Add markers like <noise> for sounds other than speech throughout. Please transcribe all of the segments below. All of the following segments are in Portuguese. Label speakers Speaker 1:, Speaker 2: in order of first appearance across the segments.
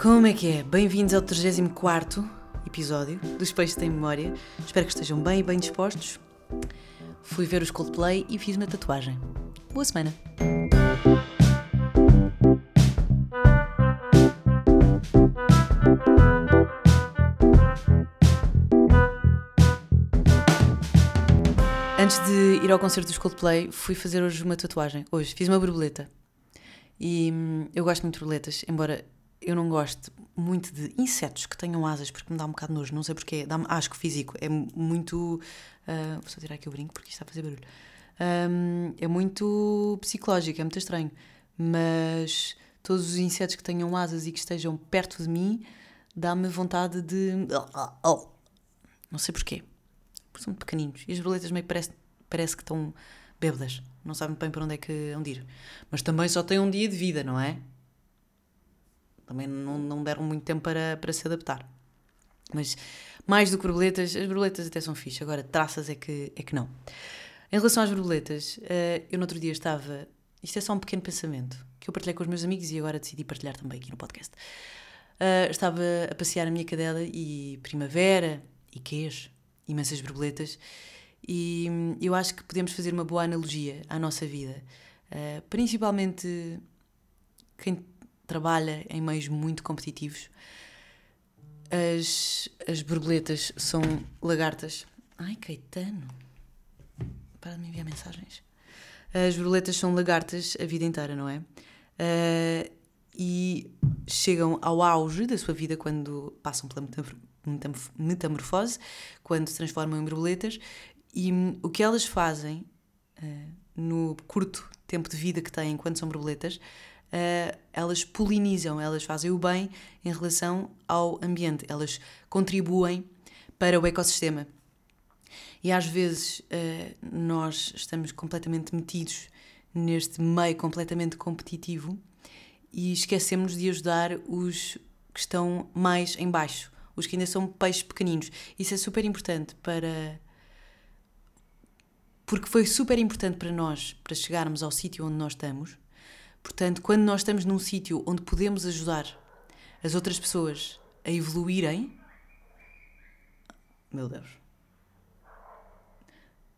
Speaker 1: Como é que é? Bem-vindos ao 34 episódio dos Peixes Tem Memória. Espero que estejam bem e bem dispostos. Fui ver os Coldplay e fiz uma tatuagem. Boa semana! Antes de ir ao concerto dos Coldplay, fui fazer hoje uma tatuagem. Hoje fiz uma borboleta. E hum, eu gosto muito de borboletas, embora eu não gosto muito de insetos que tenham asas, porque me dá um bocado nojo, não sei porquê, dá-me asco físico, é muito. Uh, vou só tirar aqui o brinco porque isto está a fazer barulho. Um, é muito psicológico, é muito estranho, mas todos os insetos que tenham asas e que estejam perto de mim dá-me vontade de. Não sei porquê, porque são muito pequeninos e as borboletas meio parece, parece que estão bêbadas, não sabem bem para onde é que vão ir. Mas também só têm um dia de vida, não é? Também não, não deram muito tempo para, para se adaptar. Mas mais do que borboletas, as borboletas até são fixe, agora traças é que, é que não. Em relação às borboletas, eh, eu no outro dia estava. Isto é só um pequeno pensamento que eu partilhei com os meus amigos e agora decidi partilhar também aqui no podcast. Eh, estava a passear a minha cadela e primavera e queijo, imensas borboletas, e eu acho que podemos fazer uma boa analogia à nossa vida. Uh, principalmente quem trabalha em meios muito competitivos. As, as borboletas são lagartas. Ai, Caetano, para de me enviar mensagens. As borboletas são lagartas a vida inteira, não é? Uh, e chegam ao auge da sua vida quando passam pela metamorfose, quando se transformam em borboletas. E o que elas fazem uh, no curto tempo de vida que têm quando são borboletas uh, elas polinizam, elas fazem o bem em relação ao ambiente, elas contribuem para o ecossistema. E às vezes uh, nós estamos completamente metidos neste meio completamente competitivo e esquecemos de ajudar os que estão mais em baixo, os que ainda são peixes pequeninos. Isso é super importante para porque foi super importante para nós para chegarmos ao sítio onde nós estamos Portanto, quando nós estamos num sítio onde podemos ajudar as outras pessoas a evoluírem, meu Deus,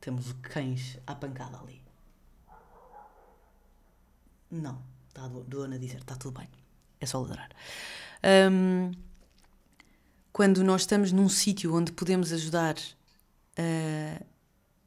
Speaker 1: temos cães à pancada ali. Não, está a dona dizer, está tudo bem, é só ladrar. Um, quando nós estamos num sítio onde podemos ajudar uh,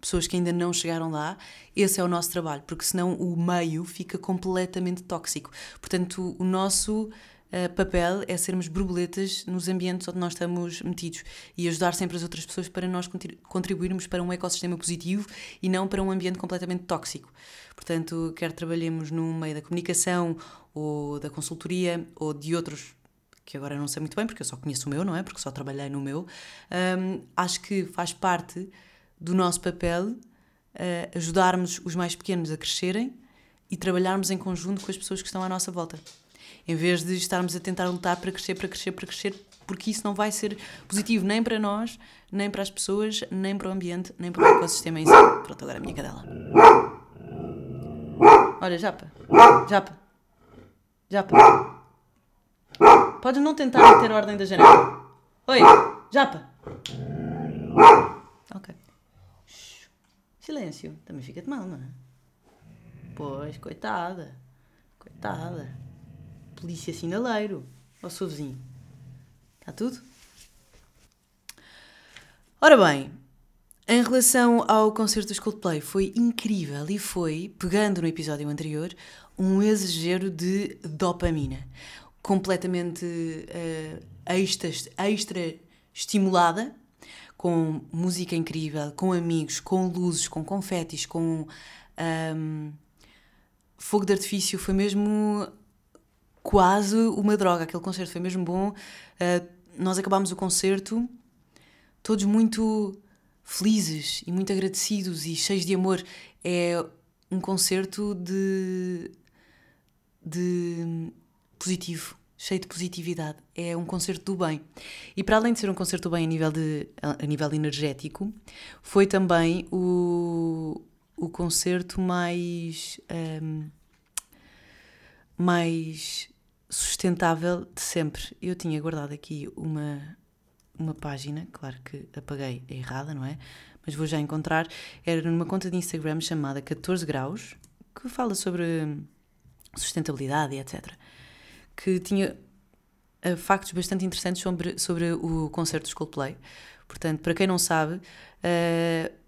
Speaker 1: pessoas que ainda não chegaram lá, esse é o nosso trabalho, porque senão o meio fica completamente tóxico. Portanto, o nosso uh, papel é sermos borboletas nos ambientes onde nós estamos metidos e ajudar sempre as outras pessoas para nós contribuirmos para um ecossistema positivo e não para um ambiente completamente tóxico. Portanto, quer trabalhemos no meio da comunicação ou da consultoria ou de outros que agora não sei muito bem porque eu só conheço o meu, não é? Porque só trabalhei no meu. Um, acho que faz parte do nosso papel uh, ajudarmos os mais pequenos a crescerem e trabalharmos em conjunto com as pessoas que estão à nossa volta. Em vez de estarmos a tentar lutar para crescer, para crescer, para crescer, porque isso não vai ser positivo nem para nós, nem para as pessoas, nem para o ambiente, nem para o ecossistema em si. Pronto, agora a minha cadela. Olha, Japa. Japa. Japa. Podes não tentar meter ordem da janela. Oi, Japa. Ok. Silêncio. Também fica de mal, não é? Pois, coitada. Coitada. Polícia sinaleiro. Ó seu vizinho. Está tudo? Ora bem, em relação ao concerto dos Coldplay, foi incrível e foi, pegando no episódio anterior, um exagero de dopamina. Completamente uh, extra, extra estimulada com música incrível, com amigos, com luzes, com confetes, com um, fogo de artifício. Foi mesmo quase uma droga. Aquele concerto foi mesmo bom. Uh, nós acabámos o concerto todos muito felizes e muito agradecidos e cheios de amor. É um concerto de, de positivo cheio de positividade. É um concerto do bem. E para além de ser um concerto do bem a nível, de, a nível energético, foi também o, o concerto mais. Um, mais sustentável de sempre. Eu tinha guardado aqui uma, uma página, claro que apaguei errada, não é? Mas vou já encontrar. Era numa conta de Instagram chamada 14 Graus, que fala sobre sustentabilidade e etc. Que tinha uh, factos bastante interessantes sobre, sobre o concerto dos Coldplay. Portanto, para quem não sabe, uh,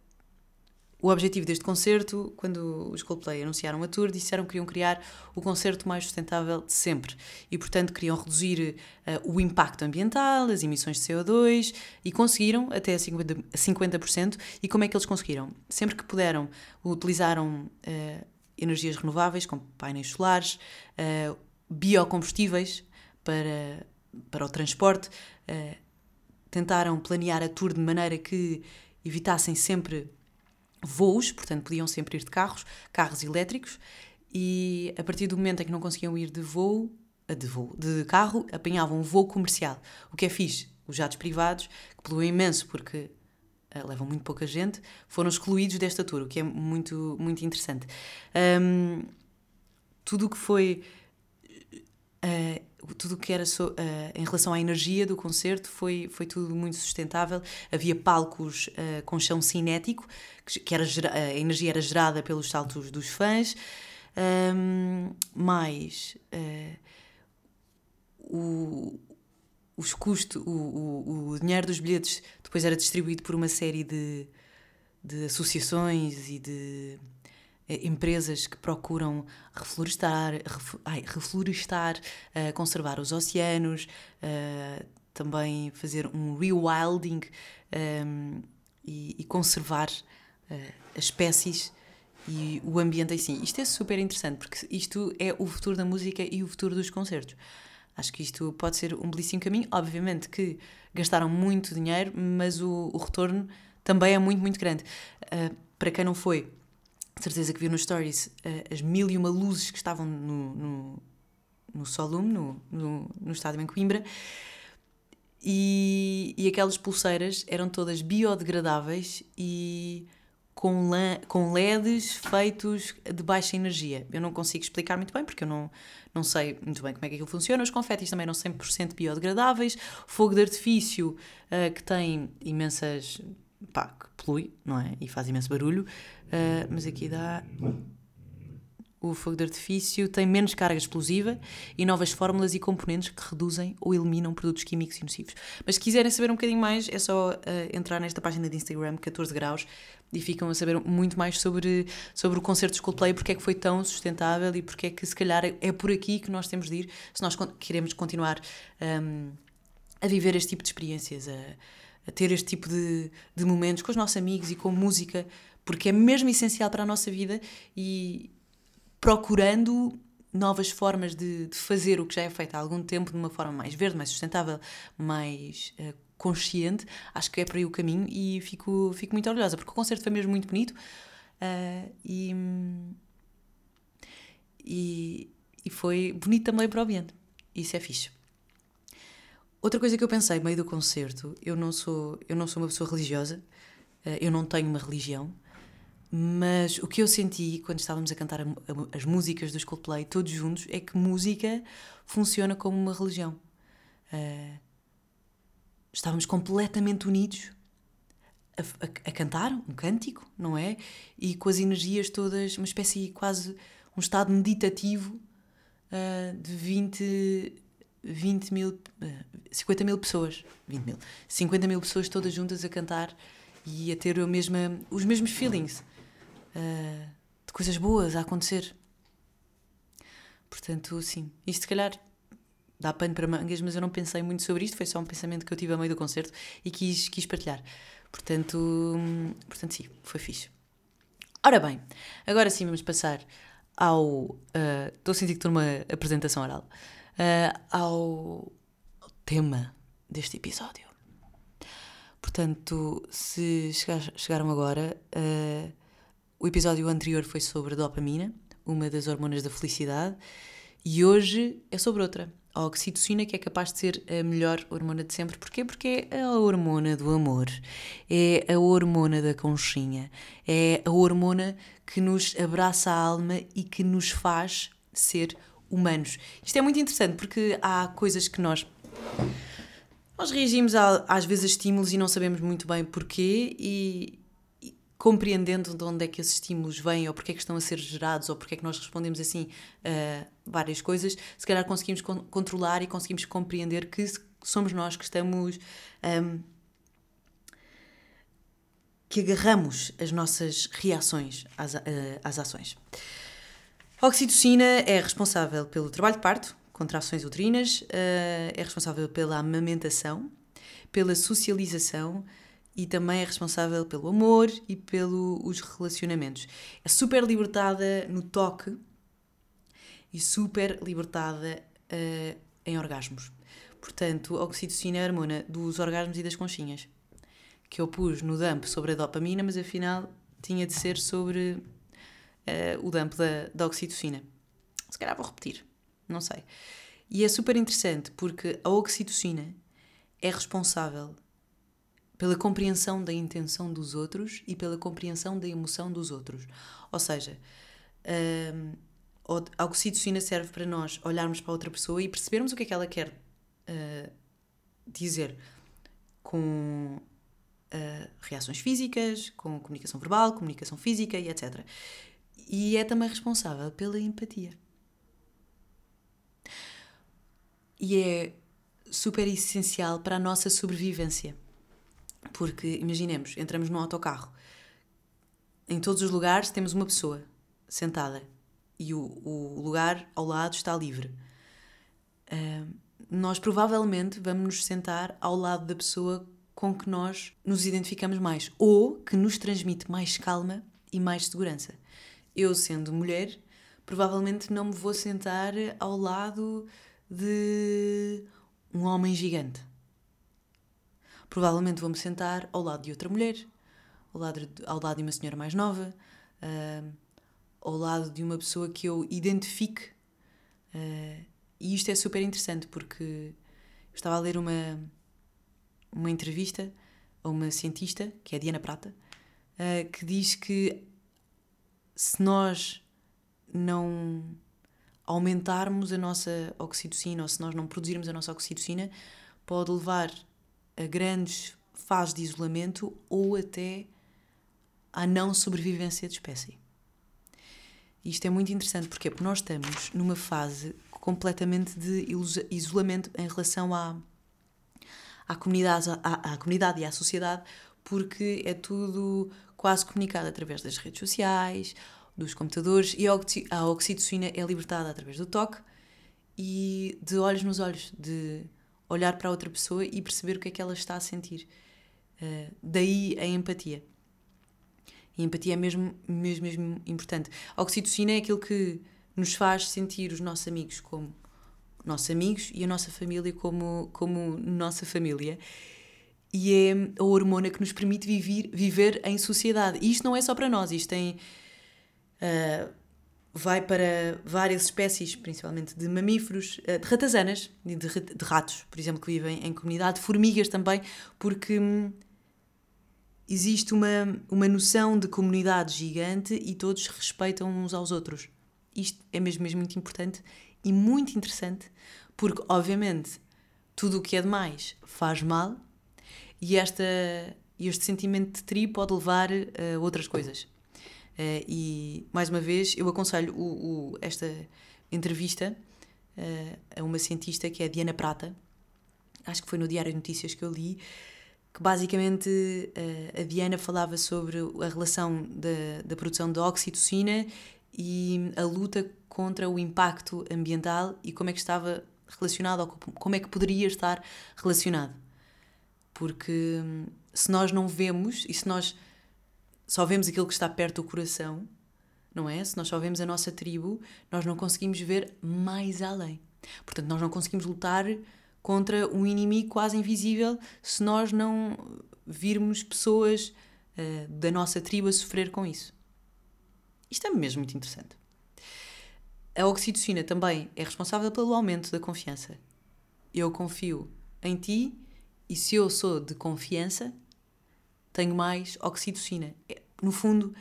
Speaker 1: o objetivo deste concerto, quando os Coldplay anunciaram a tour, disseram que queriam criar o concerto mais sustentável de sempre e, portanto, queriam reduzir uh, o impacto ambiental, as emissões de CO2 e conseguiram até a 50%, 50%. E como é que eles conseguiram? Sempre que puderam, utilizaram uh, energias renováveis, como painéis solares, uh, biocombustíveis para, para o transporte, tentaram planear a tour de maneira que evitassem sempre voos, portanto podiam sempre ir de carros, carros elétricos, e a partir do momento em que não conseguiam ir de voo, eh, de voo, de carro, apanhavam um voo comercial. O que é fixe, os jatos privados, que poluem imenso porque uh, levam muito pouca gente, foram excluídos desta tour, o que é muito, muito interessante. Um, tudo o que foi uh, tudo o que era so, uh, em relação à energia do concerto foi, foi tudo muito sustentável. Havia palcos uh, com chão cinético, que, era, a energia era gerada pelos saltos dos fãs. Um, o, os custos, o, o, o, dinheiro dos bilhetes depois era distribuído por uma série de, de associações e de eh, empresas que procuram reflorestar, ref, ai, reflorestar uh, conservar os oceanos, uh, também fazer um rewilding um, ehm, e, e, conservar uh, as espécies e o ambiente em si. Isto é super interessante porque isto é o futuro da música e o futuro dos concertos. Acho que isto pode ser um belíssimo caminho. Obviamente que gastaram muito dinheiro, mas o, o retorno também é muito, muito grande. para quem não foi, certeza que viu nos stories uh, as mil e uma luzes que estavam no, no, no Solum, no, no, no estádio em Coimbra, e, e aquelas pulseiras eram todas biodegradáveis e com, com LEDs feitos de baixa energia. Eu não consigo explicar muito bem, porque eu não, não sei muito bem como é que aquilo funciona. Os confetis também eram 100% biodegradáveis. Fogo de artifício, uh, que tem imensas pá, que polui, não é? E faz imenso barulho. Uh, mas aqui dá. O fogo de artifício tem menos carga explosiva e novas fórmulas e componentes que reduzem ou eliminam produtos químicos e nocivos. Mas se quiserem saber um bocadinho mais, é só uh, entrar nesta página de Instagram, 14 graus, e ficam a saber muito mais sobre, sobre o concerto de Coldplay, porque é que foi tão sustentável e porque é que se calhar é por aqui que nós temos de ir se nós queremos continuar um, a viver este tipo de experiências. A ter este tipo de, de momentos com os nossos amigos e com música, porque é mesmo essencial para a nossa vida e procurando novas formas de, de fazer o que já é feito há algum tempo de uma forma mais verde, mais sustentável, mais uh, consciente, acho que é por aí o caminho e fico, fico muito orgulhosa, porque o concerto foi mesmo muito bonito uh, e, e, e foi bonito também para o ambiente. Isso é fixe. Outra coisa que eu pensei meio do concerto, eu não sou, eu não sou uma pessoa religiosa, eh, eu não tenho uma religião, mas o que eu senti quando estávamos a cantar as músicas dos Coldplay todos juntos é que música funciona como uma religião. Eh, estávamos completamente unidos a, a, a, cantar um cântico, não é? E com as energias todas, uma espécie quase um estado meditativo uh, de 20 20 mil, 50 mil pessoas, 20 mil, 50 mil pessoas todas juntas a cantar e a ter mesma, os mesmos feelings uh, de coisas boas a acontecer. Portanto, sim, isto se calhar dá pano para mangas, mas eu não pensei muito sobre isto, foi só um pensamento que eu tive a meio do concerto e quis, quis partilhar. Portanto, portanto, sim, foi fixe. Ora bem, agora sim vamos passar ao. Uh, estou a sentir que estou numa apresentação oral uh, ao, tema deste episódio. Portanto, se chegar, chegaram agora, uh, o episódio anterior foi sobre dopamina, uma das hormonas da felicidade, e hoje é sobre outra, a oxitocina, que é capaz de ser a melhor hormona de sempre. Porquê? Porque é a hormona do amor, é a hormona da conchinha, é a hormona que nos abraça a alma e que nos faz ser humanos. Isto é muito interessante porque há coisas que nós. Nós reagimos a, às vezes a estímulos e não sabemos muito bem porquê, e, e, compreendendo de onde é que esses estímulos vêm, ou porque é que estão a ser gerados, ou porque é que nós respondemos assim a várias coisas, se calhar conseguimos con controlar e conseguimos compreender que somos nós que estamos. Um, que agarramos as nossas reações às, às ações. A oxitocina é responsável pelo trabalho de parto, contrações uterinas, uh, é responsável pela amamentação, pela socialização e também é responsável pelo amor e pelos relacionamentos. É super libertada no toque e super libertada uh, em orgasmos. Portanto, a oxitocina é a hormona dos orgasmos e das conchinhas que eu pus no dump sobre a dopamina, mas afinal tinha de ser sobre uh, o dump da, da oxitocina. Se calhar vou repetir, não sei. E é super interessante porque a oxitocina é responsável pela compreensão da intenção dos outros e pela compreensão da emoção dos outros. Ou seja, ehm, a oxitocina serve para nós olharmos para outra pessoa e percebermos o que é que ela quer uh, dizer com uh, reações físicas, com comunicação verbal, comunicação física e etc. E é também responsável pela empatia. E é super essencial para a nossa sobrevivência. Porque, imaginemos, entramos num autocarro, em todos os lugares temos uma pessoa sentada e o, o lugar ao lado está livre. Uh, nós provavelmente vamos nos sentar ao lado da pessoa com que nós nos identificamos mais ou que nos transmite mais calma e mais segurança. Eu, sendo mulher, provavelmente não me vou sentar ao lado de um homem gigante. Provavelmente vou-me sentar ao lado de outra mulher, ao lado de, ao lado de uma senhora mais nova, uh, ao lado de uma pessoa que eu identifique. Uh, e isto é super interessante porque eu estava a ler uma, uma entrevista a uma cientista, que é a Diana Prata, uh, que diz que se nós não aumentarmos a nossa oxitocina ou se nós não produzirmos a nossa oxitocina, pode levar a grandes fases de isolamento ou até à não sobrevivência de espécie. Isto é muito interessante porque, nós estamos numa fase completamente de isolamento em relação à, à comunidade, à, à comunidade e à sociedade, porque é tudo quase comunicado através das redes sociais, dos computadores, e a oxitocina é libertada através do toque e de olhos nos olhos, de olhar para a outra pessoa e perceber o que é que ela está a sentir. Uh, daí a empatia. E a empatia é mesmo, mesmo, mesmo importante. A oxitocina é aquilo que nos faz sentir os nossos amigos como nossos amigos e a nossa família como, como nossa família. E é a hormona que nos permite viver, viver em sociedade. E isto não é só para nós, isto tem. Uh, vai para várias espécies, principalmente de mamíferos, uh, de ratazanas, de, de, ratos, por exemplo, que vivem em comunidade, formigas também, porque hum, existe uma, uma noção de comunidade gigante e todos respeitam uns aos outros. Isto é mesmo, mesmo muito importante e muito interessante, porque, obviamente, tudo o que é demais faz mal e esta, este sentimento de tri pode levar a outras coisas. Uh, e, mais uma vez, eu aconselho o, o, esta entrevista uh, a uma cientista que é a Diana Prata, acho que foi no Diário de Notícias que eu li, que basicamente a Diana falava sobre a relação da, da produção de oxitocina e a luta contra o impacto ambiental e como é que estava relacionado ou como é que poderia estar relacionado. Porque hum, se nós não vemos e se nós só vemos aquilo que está perto do coração, não é? Se nós só vemos a nossa tribo, nós não conseguimos ver mais além. Portanto, nós não conseguimos lutar contra um inimigo quase invisível se nós não virmos pessoas uh, da nossa tribo a sofrer com isso. Isto é mesmo muito interessante. A oxitocina também é responsável pelo aumento da confiança. Eu confio em ti e se eu sou de confiança, tenho mais oxitocina. É, no fundo,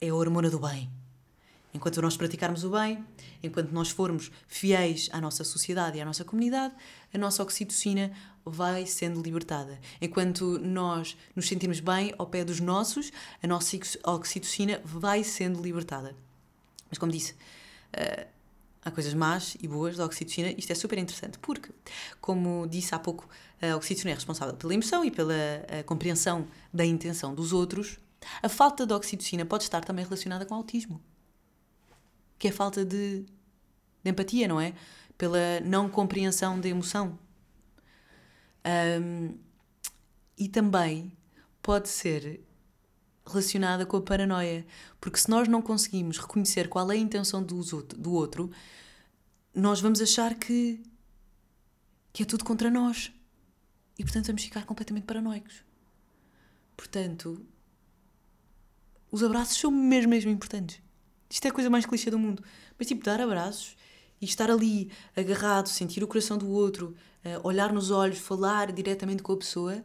Speaker 1: é a hormona do bem. Enquanto nós praticarmos o bem, enquanto nós formos fiéis à nossa sociedade e à nossa comunidade, a nossa oxitocina vai sendo libertada. Enquanto nós nos sentimos bem ao pé dos nossos, a nossa oxitocina vai sendo libertada. Mas, como disse, uh, há coisas más e boas da oxitocina. Isto é super interessante porque, como disse há pouco, a oxitocina é responsável pela emoção e pela compreensão da intenção dos outros. A falta de oxitocina pode estar também relacionada com autismo, que é falta de, de empatia, não é? Pela não compreensão da emoção. Um, e também pode ser relacionada com a paranoia, porque se nós não conseguimos reconhecer qual é a intenção do, outro, nós vamos achar que, que é tudo contra nós. E portanto vamos ficar completamente paranoicos. Portanto, os abraços são mesmo, mesmo importantes. Isto é a coisa mais clichê do mundo. Mas tipo, dar abraços e estar ali agarrado, sentir o coração do outro, uh, olhar nos olhos, falar diretamente com a pessoa,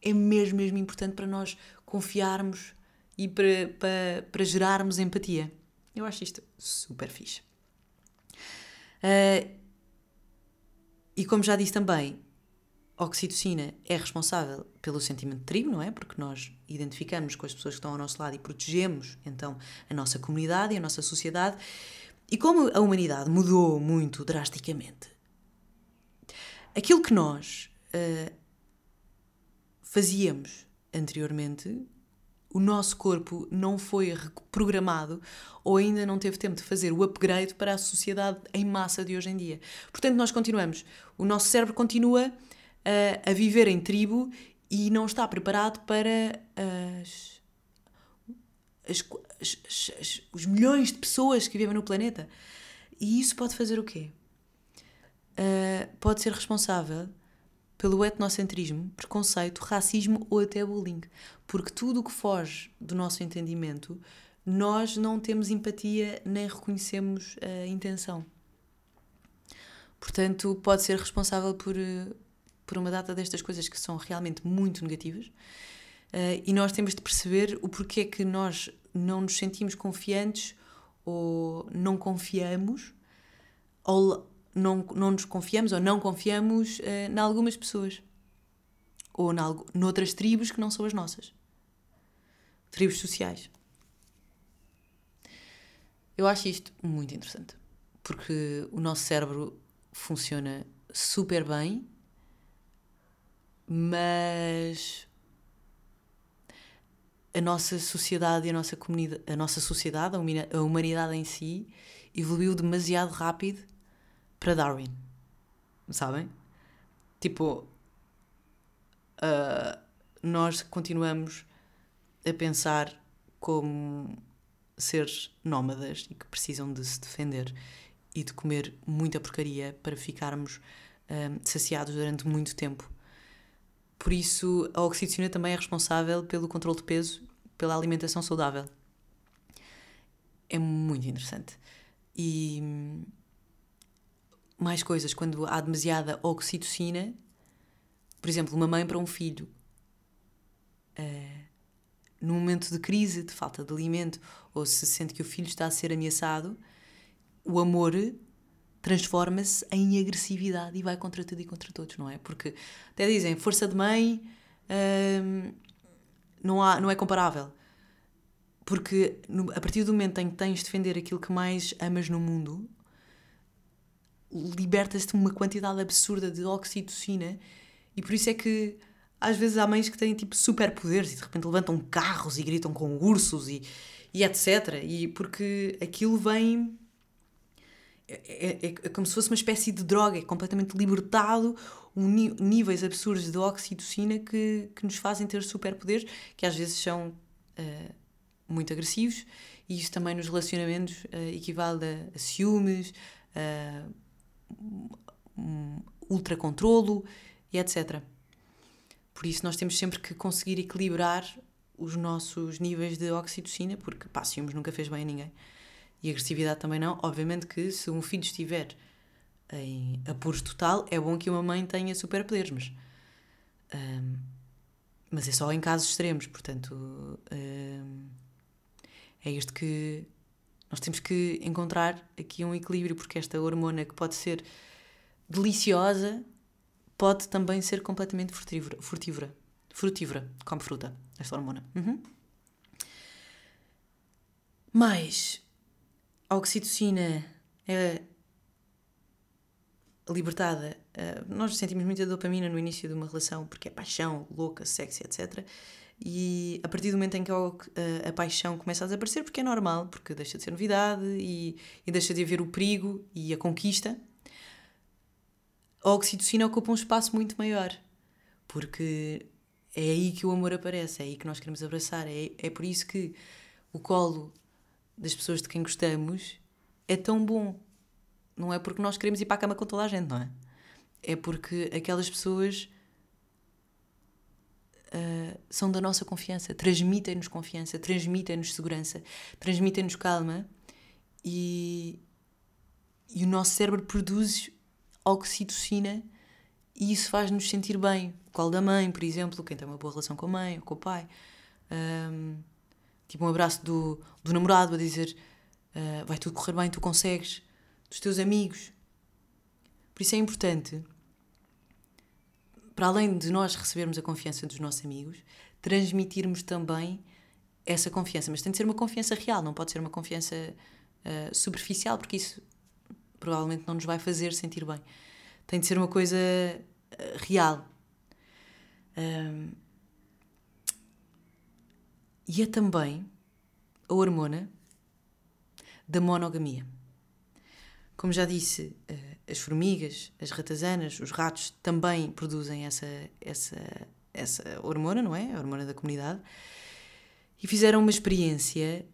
Speaker 1: é mesmo, mesmo importante para nós confiarmos e para, para, para gerarmos empatia. Eu acho isto super fixe. Uh, e como já disse também, a oxitocina é responsável pelo sentimento de tribo, não é? Porque nós identificamos com as pessoas que estão ao nosso lado e protegemos então a nossa comunidade e a nossa sociedade. E como a humanidade mudou muito drasticamente, aquilo que nós uh, fazíamos anteriormente, o nosso corpo não foi reprogramado ou ainda não teve tempo de fazer o upgrade para a sociedade em massa de hoje em dia. Portanto, nós continuamos, o nosso cérebro continua uh, a viver em tribo e não está preparado para as, as, as, os milhões de pessoas que vivem no planeta. E isso pode fazer o quê? Uh, pode ser responsável pelo etnocentrismo, preconceito, racismo ou até bullying. Porque tudo o que foge do nosso entendimento, nós não temos empatia nem reconhecemos a intenção. Portanto, pode ser responsável por, por uma data destas coisas que são realmente muito negativas. Uh, e nós temos de perceber o porquê que nós não nos sentimos confiantes ou não confiamos ou não, não nos confiamos ou não confiamos uh, em algumas pessoas ou em noutras tribos que não são as nossas. Tribos sociais. Eu acho isto muito interessante porque o nosso cérebro funciona super bem, mas a nossa sociedade e a nossa comunidade, a nossa sociedade, a humanidade em si, evoluiu demasiado rápido para Darwin. Sabem? Tipo, uh, nós continuamos a pensar como seres nómadas e que precisam de se defender e de comer muita porcaria para ficarmos um, saciados durante muito tempo. Por isso, a oxitocina também é responsável pelo controle de peso, pela alimentação saudável. É muito interessante. E mais coisas, quando há demasiada oxitocina, por exemplo, uma mãe para um filho, uh, num momento de crise, de falta de alimento, ou se sente que o filho está a ser ameaçado, o amor transforma-se em agressividade e vai contra tudo e contra todos, não é? Porque até dizem, força de mãe uh, não, há, não é comparável. Porque no, a partir do momento em que tens de defender aquilo que mais amas no mundo, liberta-se uma quantidade absurda de oxitocina e por isso é que às vezes há mães que têm tipo superpoderes e de repente levantam carros e gritam com ursos e, e etc. E porque aquilo vem. É, é, é, como se fosse uma espécie de droga, é completamente libertado, um, níveis absurdos de oxitocina que, que nos fazem ter superpoderes, que às vezes são uh, muito agressivos, e isso também nos relacionamentos uh, equivale a, a ciúmes, uh, um ultracontrolo e etc. Por isso nós temos sempre que conseguir equilibrar os nossos níveis de oxitocina, porque pá, ciúmes nunca fez bem a ninguém. E agressividade também não. Obviamente que se um filho estiver em apuros total, é bom que uma mãe tenha superpoderes, mas, um, mas é só em casos extremos, portanto um, é isto que, Nós temos que encontrar aqui um equilíbrio, porque esta hormona que pode ser deliciosa pode também ser completamente frutífera. Frutífera, frutífera como fruta, esta hormona. Uhum. Mais, a oxitocina é libertada. Uh, nós sentimos muita dopamina no início de uma relação porque é paixão, louca, sexy, etc. E a partir do momento em que a, a, a, paixão começa a desaparecer, porque é normal, porque deixa de ser novidade e, e deixa de haver o perigo e a conquista, a oxitocina ocupa um espaço muito maior. Porque é aí que o amor aparece, é aí que nós queremos abraçar. É, é por isso que o colo das pessoas de quem gostamos é tão bom. Não é porque nós queremos ir para a cama com toda a gente, não é? É porque aquelas pessoas uh, são da nossa confiança, transmitem-nos confiança, transmitem-nos segurança, transmitem-nos calma e, e o nosso cérebro produz oxitocina e isso faz-nos sentir bem. Colo da mãe, por exemplo, quem tem uma boa relação com a mãe ou com o pai. Um, tipo um abraço do, do namorado a dizer uh, vai tudo correr bem, tu consegues, dos teus amigos. Por isso é importante para além de nós recebermos a confiança dos nossos amigos, transmitirmos também essa confiança. Mas tem de ser uma confiança real, não pode ser uma confiança uh, superficial, porque isso provavelmente não nos vai fazer sentir bem. Tem de ser uma coisa uh, real. Um, e é também a hormona da monogamia. Como já disse, uh, as formigas, as ratazanas, os ratos também produzem essa, essa, essa hormona, não é? A hormona da comunidade. E fizeram uma experiência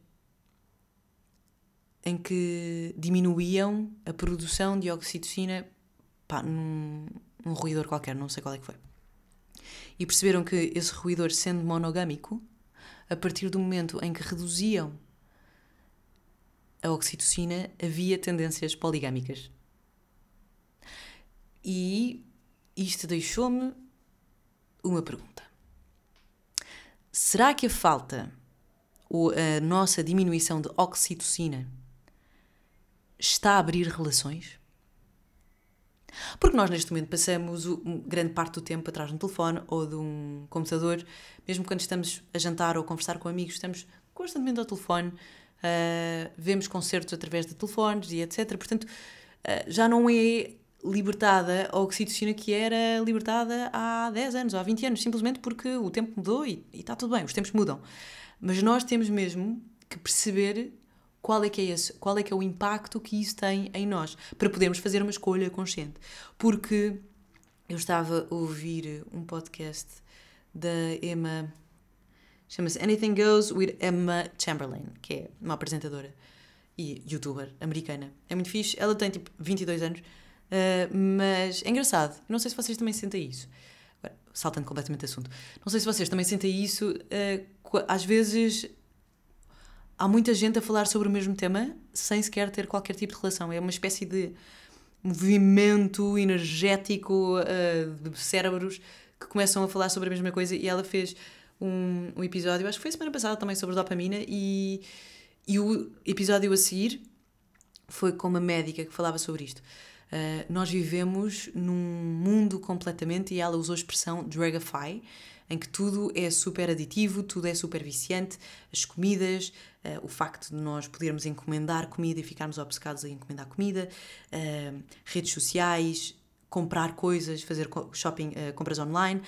Speaker 1: em que diminuíam a produção de oxitocina pá, num, num ruidor qualquer, não sei qual é que foi. E perceberam que esse ruidor, sendo monogâmico, a partir do momento em que reduziam a oxitocina, havia tendências poligâmicas. E isto deixou-me uma pergunta. Será que a falta ou a nossa diminuição de oxitocina está a abrir relações? Porque nós neste momento passamos grande parte do tempo atrás de um telefone ou de um computador, mesmo quando estamos a jantar ou a conversar com amigos, estamos constantemente ao telefone, uh, vemos concertos através de telefones e etc. Portanto, uh, já não é libertada a oxitocina que era libertada há 10 anos há 20 anos, simplesmente porque o tempo mudou e, e está tudo bem, os tempos mudam. Mas nós temos mesmo que perceber qual é que é esse, qual é que é o impacto que isso tem em nós, para podermos fazer uma escolha consciente. Porque eu estava a ouvir um podcast da Emma, chama-se Anything Goes with Emma Chamberlain, que é uma apresentadora e youtuber americana. É muito fixe, ela tem tipo 22 anos, Uh, mas é engraçado. Não sei se vocês também sentem isso. Agora, saltando completamente de assunto. Não sei se vocês também sentem isso. Uh, às vezes há muita gente a falar sobre o mesmo tema sem sequer ter qualquer tipo de relação. É uma espécie de movimento energético uh, de cérebros que começam a falar sobre a mesma coisa. E ela fez um, um episódio, acho que foi semana passada também, sobre dopamina. E, e o episódio a seguir foi com uma médica que falava sobre isto. Uh, nós vivemos num mundo completamente, e ela usou a expressão dragify, em que tudo é super aditivo, tudo é super viciante, as comidas, uh, o facto de nós podermos encomendar comida e ficarmos obcecados a encomendar comida, uh, redes sociais, comprar coisas, fazer shopping, compras online.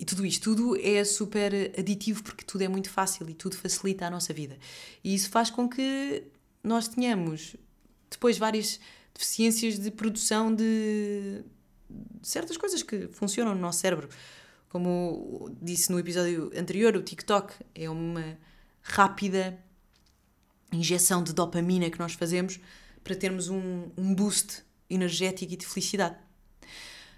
Speaker 1: E tudo isto, tudo é super aditivo porque tudo é muito fácil e tudo facilita a nossa vida. E isso faz com que nós tenhamos depois várias deficiências de produção de certas coisas que funcionam no nosso cérebro. Como disse no episódio anterior, o TikTok é uma rápida injeção de dopamina que nós fazemos para termos um, um boost energético e de felicidade.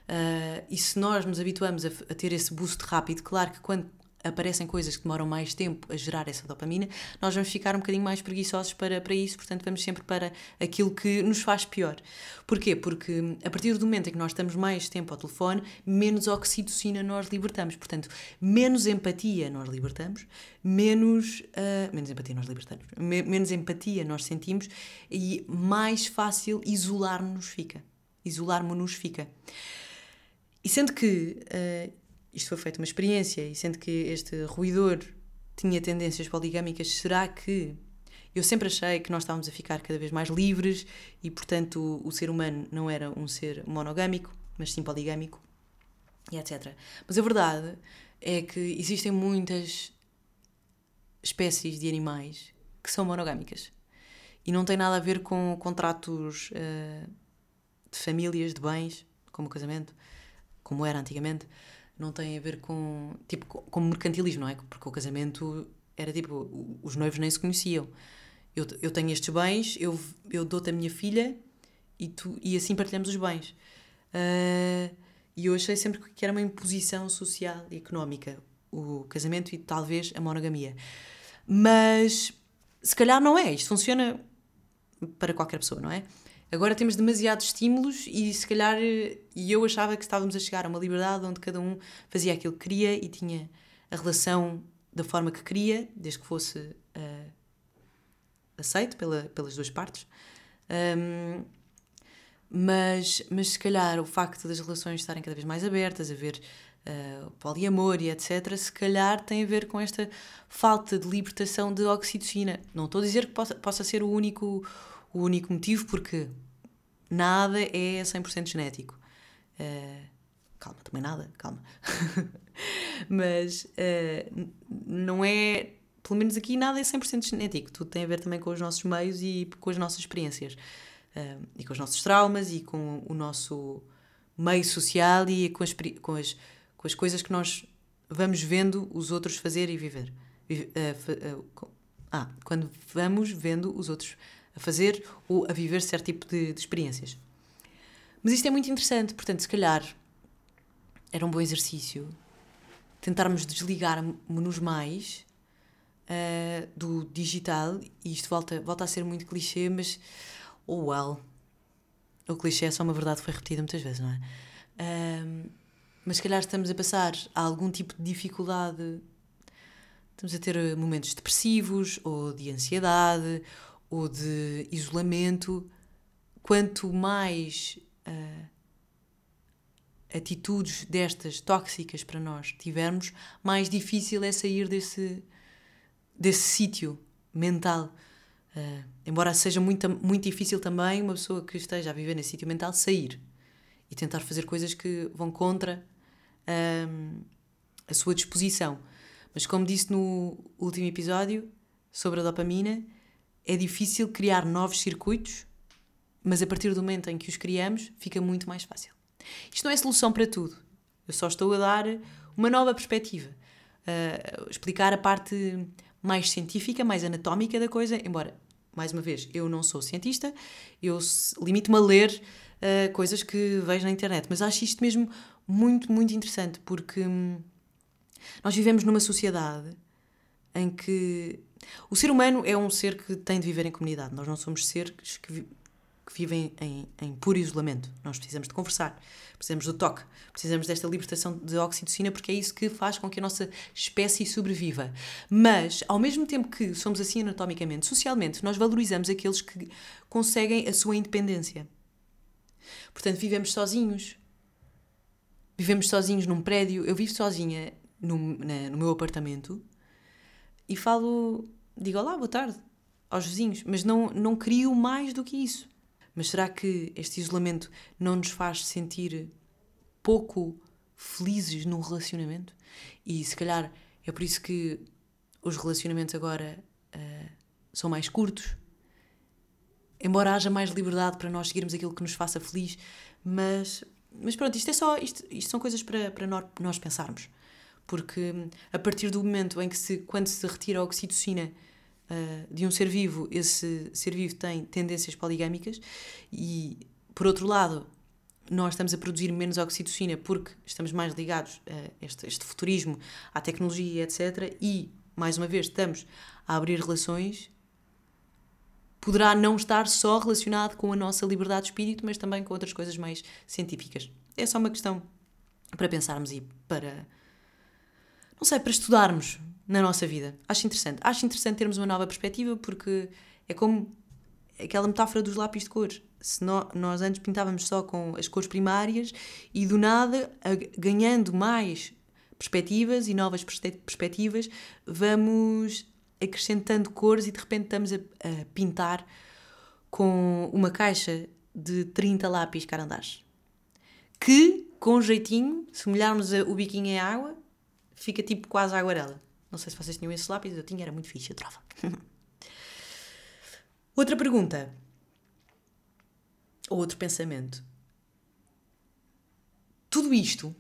Speaker 1: Uh, e se nós nos habituamos a, a, ter esse boost rápido, claro que quando aparecem coisas que demoram mais tempo a gerar essa dopamina, nós vamos ficar um bocadinho mais preguiçosos para, para isso, portanto, vamos sempre para aquilo que nos faz pior. Porquê? Porque a partir do momento em que nós estamos mais tempo ao telefone, menos oxitocina nós libertamos, portanto, menos empatia nós libertamos, menos. Uh, menos empatia nós libertamos, me, menos empatia nós sentimos e mais fácil isolar-nos fica. Isolar-nos fica. E sendo que uh, isto foi feito uma experiência e sendo que este ruidor tinha tendências poligâmicas, será que eu sempre achei que nós estávamos a ficar cada vez mais livres e, portanto, o, o ser humano não era um ser monogâmico, mas sim poligâmico e etc. Mas a verdade é que existem muitas espécies de animais que são monogâmicas e não tem nada a ver com contratos uh, de famílias, de bens, como o casamento, como era antigamente não tem a ver com tipo com mercantilismo, não é? Porque o casamento era tipo os noivos nem se conheciam. Eu, eu tenho estes bens, eu, eu dou-te a minha filha e, tu, e assim partilhamos os bens. Uh, e eu achei sempre que era uma imposição social e económica o casamento e talvez a monogamia. Mas se calhar não é, isto funciona para qualquer pessoa, não é? Agora temos demasiados estímulos e se calhar e eu achava que estávamos a chegar a uma liberdade onde cada um fazia aquilo que queria e tinha a relação da forma que queria, desde que fosse uh, aceito pela, pelas duas partes. Um, mas, mas se calhar o facto das relações estarem cada vez mais abertas, haver uh, poliamor e etc., se calhar tem a ver com esta falta de libertação de oxitocina. Não estou a dizer que possa, possa ser o único, o único motivo, porque nada é 100% genético. Uh, calma, também nada, calma. <laughs> Mas uh, não é, pelo menos aqui, nada é 100% genético. Tudo tem a ver também com os nossos meios e com as nossas experiências. Uh, e com os nossos traumas e com o nosso meio social e com as, com as, com as coisas que nós vamos vendo os outros fazer e viver. ah, quando vamos vendo os outros a fazer ou a viver certo tipo de, de experiências. Mas isto é muito interessante, portanto, se calhar era um bom exercício tentarmos desligar-nos mais uh, do digital, e isto volta, volta a ser muito clichê, mas oh well, o clichê é só uma verdade foi repetida muitas vezes, não é? Uh, mas se calhar estamos a passar a algum tipo de dificuldade, estamos a ter momentos depressivos ou de ansiedade ou de isolamento, quanto mais uh, atitudes destas tóxicas para nós tivermos, mais difícil é sair desse, desse sítio mental. Uh, embora seja muito, muito difícil também uma pessoa que esteja a viver nesse sítio mental sair e tentar fazer coisas que vão contra uh, a sua disposição. Mas, como disse no último episódio sobre a dopamina, é difícil criar novos circuitos, mas a partir do momento em que os criamos, fica muito mais fácil. Isto não é solução para tudo. Eu só estou a dar uma nova perspectiva, uh, explicar a parte mais científica, mais anatómica da coisa, embora, mais uma vez, eu não sou cientista, eu limito-me a ler uh, coisas que vejo na internet, mas acho isto mesmo muito, muito interessante, porque hum, nós vivemos numa sociedade em que o ser humano é um ser que tem de viver em comunidade. Nós não somos seres que, vi que vivem em, em, puro isolamento. Nós precisamos de conversar, precisamos do toque, precisamos desta libertação de oxitocina porque é isso que faz com que a nossa espécie sobreviva. Mas, ao mesmo tempo que somos assim anatomicamente, socialmente, nós valorizamos aqueles que conseguem a sua independência. Portanto, vivemos sozinhos. Vivemos sozinhos num prédio. Eu vivo sozinha no, na, no meu apartamento e falo, digo olá, boa tarde aos vizinhos, mas não, não crio mais do que isso. Mas será que este isolamento não nos faz sentir pouco felizes num relacionamento? E se calhar é por isso que os relacionamentos agora uh, são mais curtos, embora haja mais liberdade para nós seguirmos aquilo que nos faça feliz, mas, mas pronto, isto é só, isto, isto são coisas para, para nós pensarmos porque a partir do momento em que se, quando se retira a oxitocina uh, de um ser vivo, esse ser vivo tem tendências poligâmicas e, por outro lado, nós estamos a produzir menos oxitocina porque estamos mais ligados a este, este futurismo, à tecnologia, etc. E, mais uma vez, estamos a abrir relações, poderá não estar só relacionado com a nossa liberdade de espírito, mas também com outras coisas mais científicas. É só uma questão para pensarmos e para. Não sei, para estudarmos na nossa vida. Acho interessante. Acho interessante termos uma nova perspectiva porque é como aquela metáfora dos lápis de cores. Se nós antes pintávamos só com as cores primárias e do nada, ganhando mais perspectivas e novas perspectivas, vamos acrescentando cores e de repente estamos a, a pintar com uma caixa de 30 lápis carandares. Que, com jeitinho, se molharmos o biquinho em água, fica tipo quase aguarela. Não sei se vocês tinham esses lápis, eu tinha, era muito fixe, eu trava. <laughs> Outra pergunta. Ou outro pensamento. Tudo isto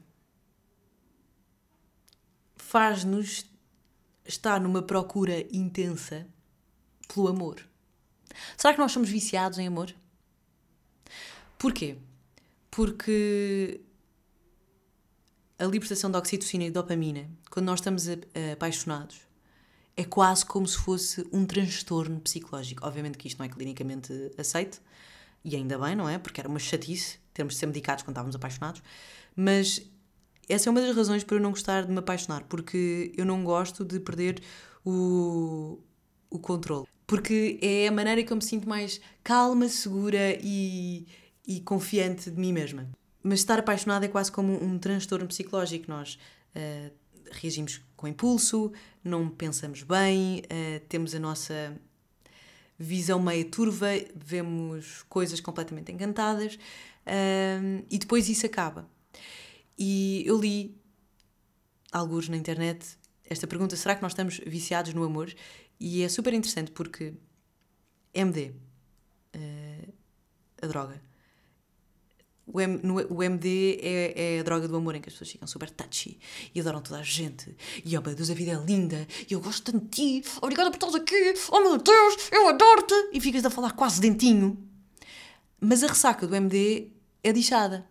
Speaker 1: faz-nos estar numa procura intensa pelo amor. Será que nós somos viciados em amor? Porquê? Porque a libertação de oxitocina e dopamina, quando nós estamos apaixonados, é quase como se fosse um transtorno psicológico. Obviamente que isto não é clinicamente aceito, e ainda bem, não é? Porque era uma chatice termos de ser medicados quando estávamos apaixonados, mas essa é uma das razões para eu não gostar de me apaixonar, porque eu não gosto de perder o, o controle. Porque é a maneira que eu me sinto mais calma, segura e, e confiante de mim mesma. Mas estar apaixonada é quase como um transtorno psicológico. Nós uh, reagimos com impulso, não pensamos bem, uh, temos a nossa visão meio turva, vemos coisas completamente encantadas uh, e depois isso acaba. E eu li alguns na internet esta pergunta: será que nós estamos viciados no amor? E é super interessante porque MD, uh, a droga. O, M, no, o MD é, é, a droga do amor em que as pessoas ficam super touchy e adoram toda a gente. E oh meu Deus, a vida é linda e eu gosto tanto de ti. Obrigada por estás aqui. Oh meu Deus, eu adoro-te. E ficas a falar quase dentinho. Mas a ressaca do MD é deixada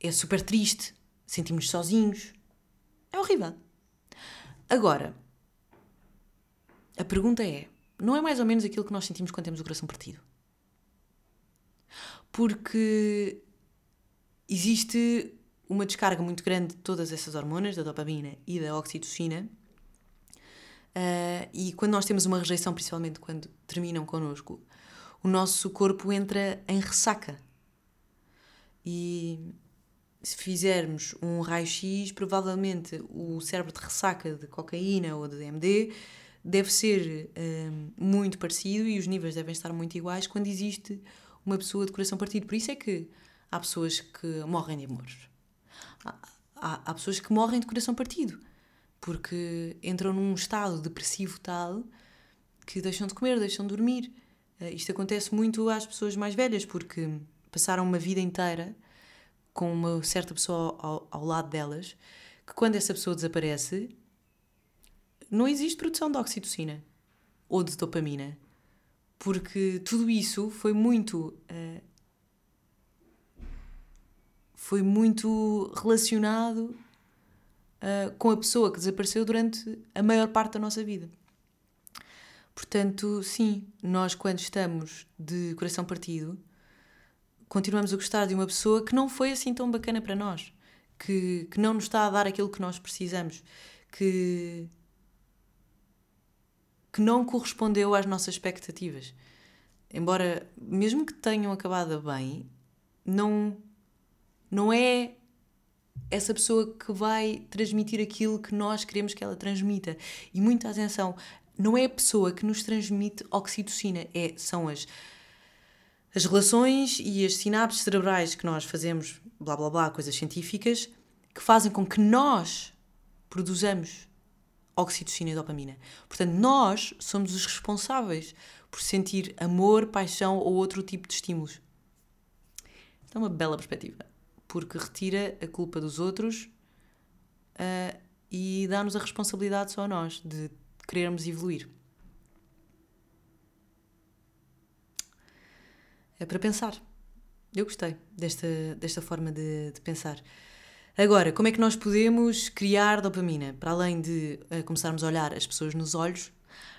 Speaker 1: é super triste, sentimos sozinhos. É horrível. Agora, a pergunta é: não é mais ou menos aquilo que nós sentimos quando temos o coração partido? Porque existe uma descarga muito grande de todas essas hormonas, da dopamina e da oxitocina. Uh, e quando nós temos uma rejeição, principalmente quando terminam connosco, o nosso corpo entra em ressaca. E se fizermos um raio-x, provavelmente o cérebro de ressaca de cocaína ou de DMD deve ser um, muito parecido e os níveis devem estar muito iguais quando existe uma pessoa de coração partido. Por isso é que há pessoas que morrem de amor. Há, há, há pessoas que morrem de coração partido porque entram num estado depressivo tal que deixam de comer, deixam de dormir. Uh, isto acontece muito às pessoas mais velhas porque passaram uma vida inteira com uma certa pessoa ao, ao lado delas, que quando essa pessoa desaparece, não existe produção de oxitocina ou de dopamina. Porque tudo isso foi muito. Uh, foi muito relacionado uh, com a pessoa que desapareceu durante a maior parte da nossa vida. Portanto, sim, nós quando estamos de coração partido, continuamos a gostar de uma pessoa que não foi assim tão bacana para nós, que, que não nos está a dar aquilo que nós precisamos, que, que não correspondeu às nossas expectativas. Embora, mesmo que tenham acabado bem, não, não é essa pessoa que vai transmitir aquilo que nós queremos que ela transmita. E muita atenção, não é a pessoa que nos transmite oxitocina, é, são as as relações e as sinapses cerebrais que nós fazemos, blá blá blá, coisas científicas, que fazem com que nós produzamos oxitocina e dopamina. Portanto, nós somos os responsáveis por sentir amor, paixão ou outro tipo de estímulos. Isto é uma bela perspectiva, porque retira a culpa dos outros uh, e dá-nos a responsabilidade só a nós de querermos evoluir. é para pensar. Eu gostei desta, desta forma de, de pensar. Agora, como é que nós podemos criar dopamina? Para além de uh, começarmos a olhar as pessoas nos olhos,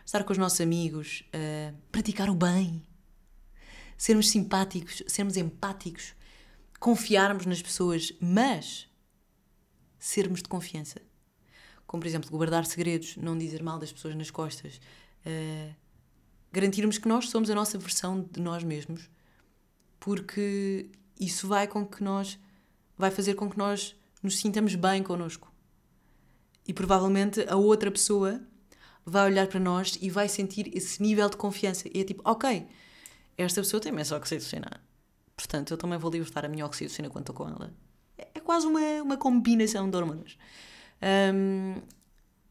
Speaker 1: estar com os nossos amigos, uh, praticar o bem, sermos simpáticos, sermos empáticos, confiarmos nas pessoas, mas sermos de confiança. Como, por exemplo, guardar segredos, não dizer mal das pessoas nas costas, uh, garantirmos que nós somos a nossa versão de nós mesmos, porque isso vai com que nós vai fazer com que nós nos sintamos bem connosco. E provavelmente a outra pessoa vai olhar para nós e vai sentir esse nível de confiança. E é tipo, ok, esta pessoa tem imensa oxitocina. Portanto, eu também vou libertar a minha oxitocina quando estou com ela. É, é quase uma, uma combinação de hormonas. Um,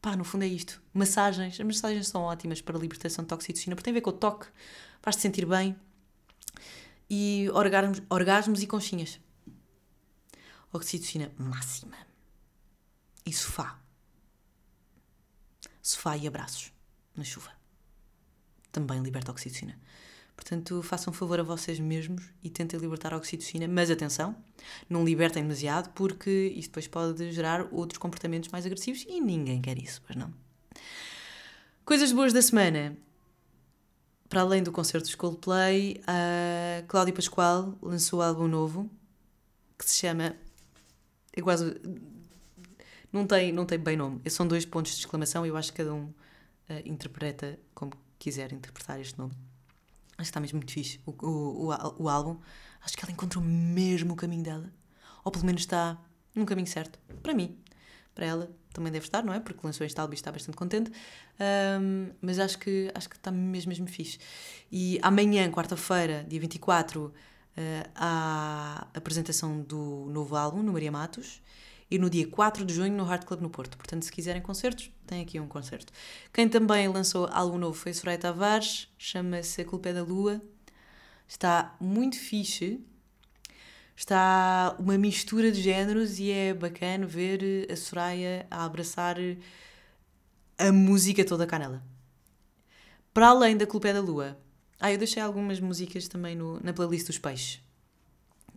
Speaker 1: pá, no fundo é isto. Massagens. As massagens são ótimas para a libertação de oxitocina, porque tem a ver com o toque, faz-te sentir bem. E orgasmos, orgasmos e conchinhas. Oxitocina máxima. E sofá. Sofá e abraços na chuva. Também liberta oxitocina. Portanto, façam favor a vocês mesmos e tentem libertar a oxitocina, mas atenção, não libertem demasiado porque isso depois pode gerar outros comportamentos mais agressivos e ninguém quer isso, pois não? Coisas boas da semana. Para além do concerto de Coldplay, a Cláudia Pascoal lançou um álbum novo que se chama. É quase. Não tem, não tem bem nome. São dois pontos de exclamação e eu acho que cada um uh, interpreta como quiser interpretar este nome. Acho que está mesmo muito fixe o, o, o, o álbum. Acho que ela encontrou mesmo o caminho dela. Ou pelo menos está num caminho certo. Para mim. Para ela também deve estar, não é? Porque lançou este álbum e está bastante contente. Um, mas acho que, acho que está mesmo, mesmo fixe. E amanhã, quarta-feira, dia 24, uh, a apresentação do novo álbum no Maria Matos e no dia 4 de junho no Hard Club no Porto. Portanto, se quiserem concertos, tem aqui um concerto. Quem também lançou algo novo foi Soraya Tavares, chama-se A Culpa é da Lua. Está muito fixe. Está uma mistura de géneros e é bacana ver a Soraya a abraçar a música toda cá nela. Para além da Culpa é da Lua, ah, eu deixei algumas músicas também no, na playlist dos peixes.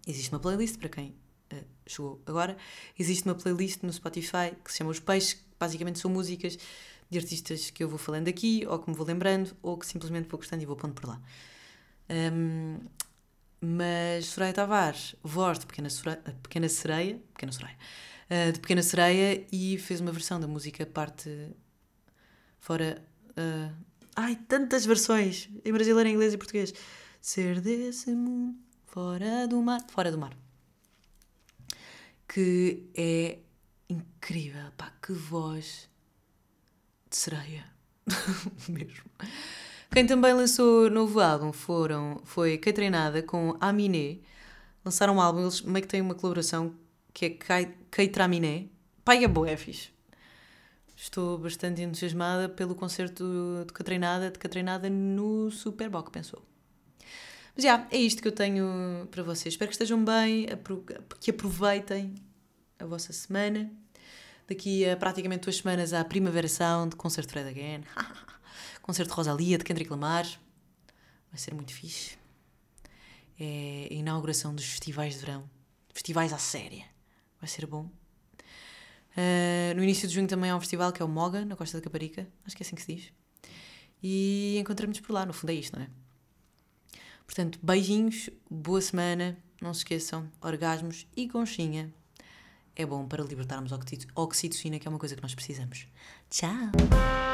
Speaker 1: Existe uma playlist para quem uh, chegou agora. Existe uma playlist no Spotify que se chama Os Peixes, que basicamente são músicas de artistas que eu vou falando aqui, ou que me vou lembrando, ou que simplesmente vou gostando e vou pondo por lá. Um, mas Soraya Tavares, voz de Pequena, Soraya, Pequena Sereia, Pequena Sereia, uh, de Pequena Sereia, e fez uma versão da música parte fora. Uh, ai, tantas versões! Em brasileiro, em inglês e português. Ser desse mundo, fora do mar. Fora do mar que é incrível. Pá, que voz de sereia. <laughs> Mesmo. Quem também lançou novo álbum foram, foi Kay Treinada com Aminé. Lançaram um álbum, eles meio que têm uma colaboração que é Kay Traminé. Pai, é boa, é fixe. Estou bastante entusiasmada pelo concerto de Catreinada, de Catreinada no Superboc, pensou. Mas já, é isto que eu tenho para vocês. Espero que estejam bem, que aproveitem a vossa semana. Daqui a praticamente duas semanas há a Primavera Sound, concerto Fred Again, <laughs> concerto Rosalia de Kendrick Lamar. Vai ser muito fixe. É a inauguração dos festivais de verão. Festivais à séria. Vai ser bom. Uh, no início de junho também há um festival que é o Moga, na Costa da Caparica. Acho que é assim que se diz. E encontramos-nos por lá. No fundo é isto, não é? Portanto, beijinhos, boa semana, não se esqueçam, orgasmos e conchinha. É bom para libertarmos oxitocina, que é uma coisa que nós precisamos. Tchau!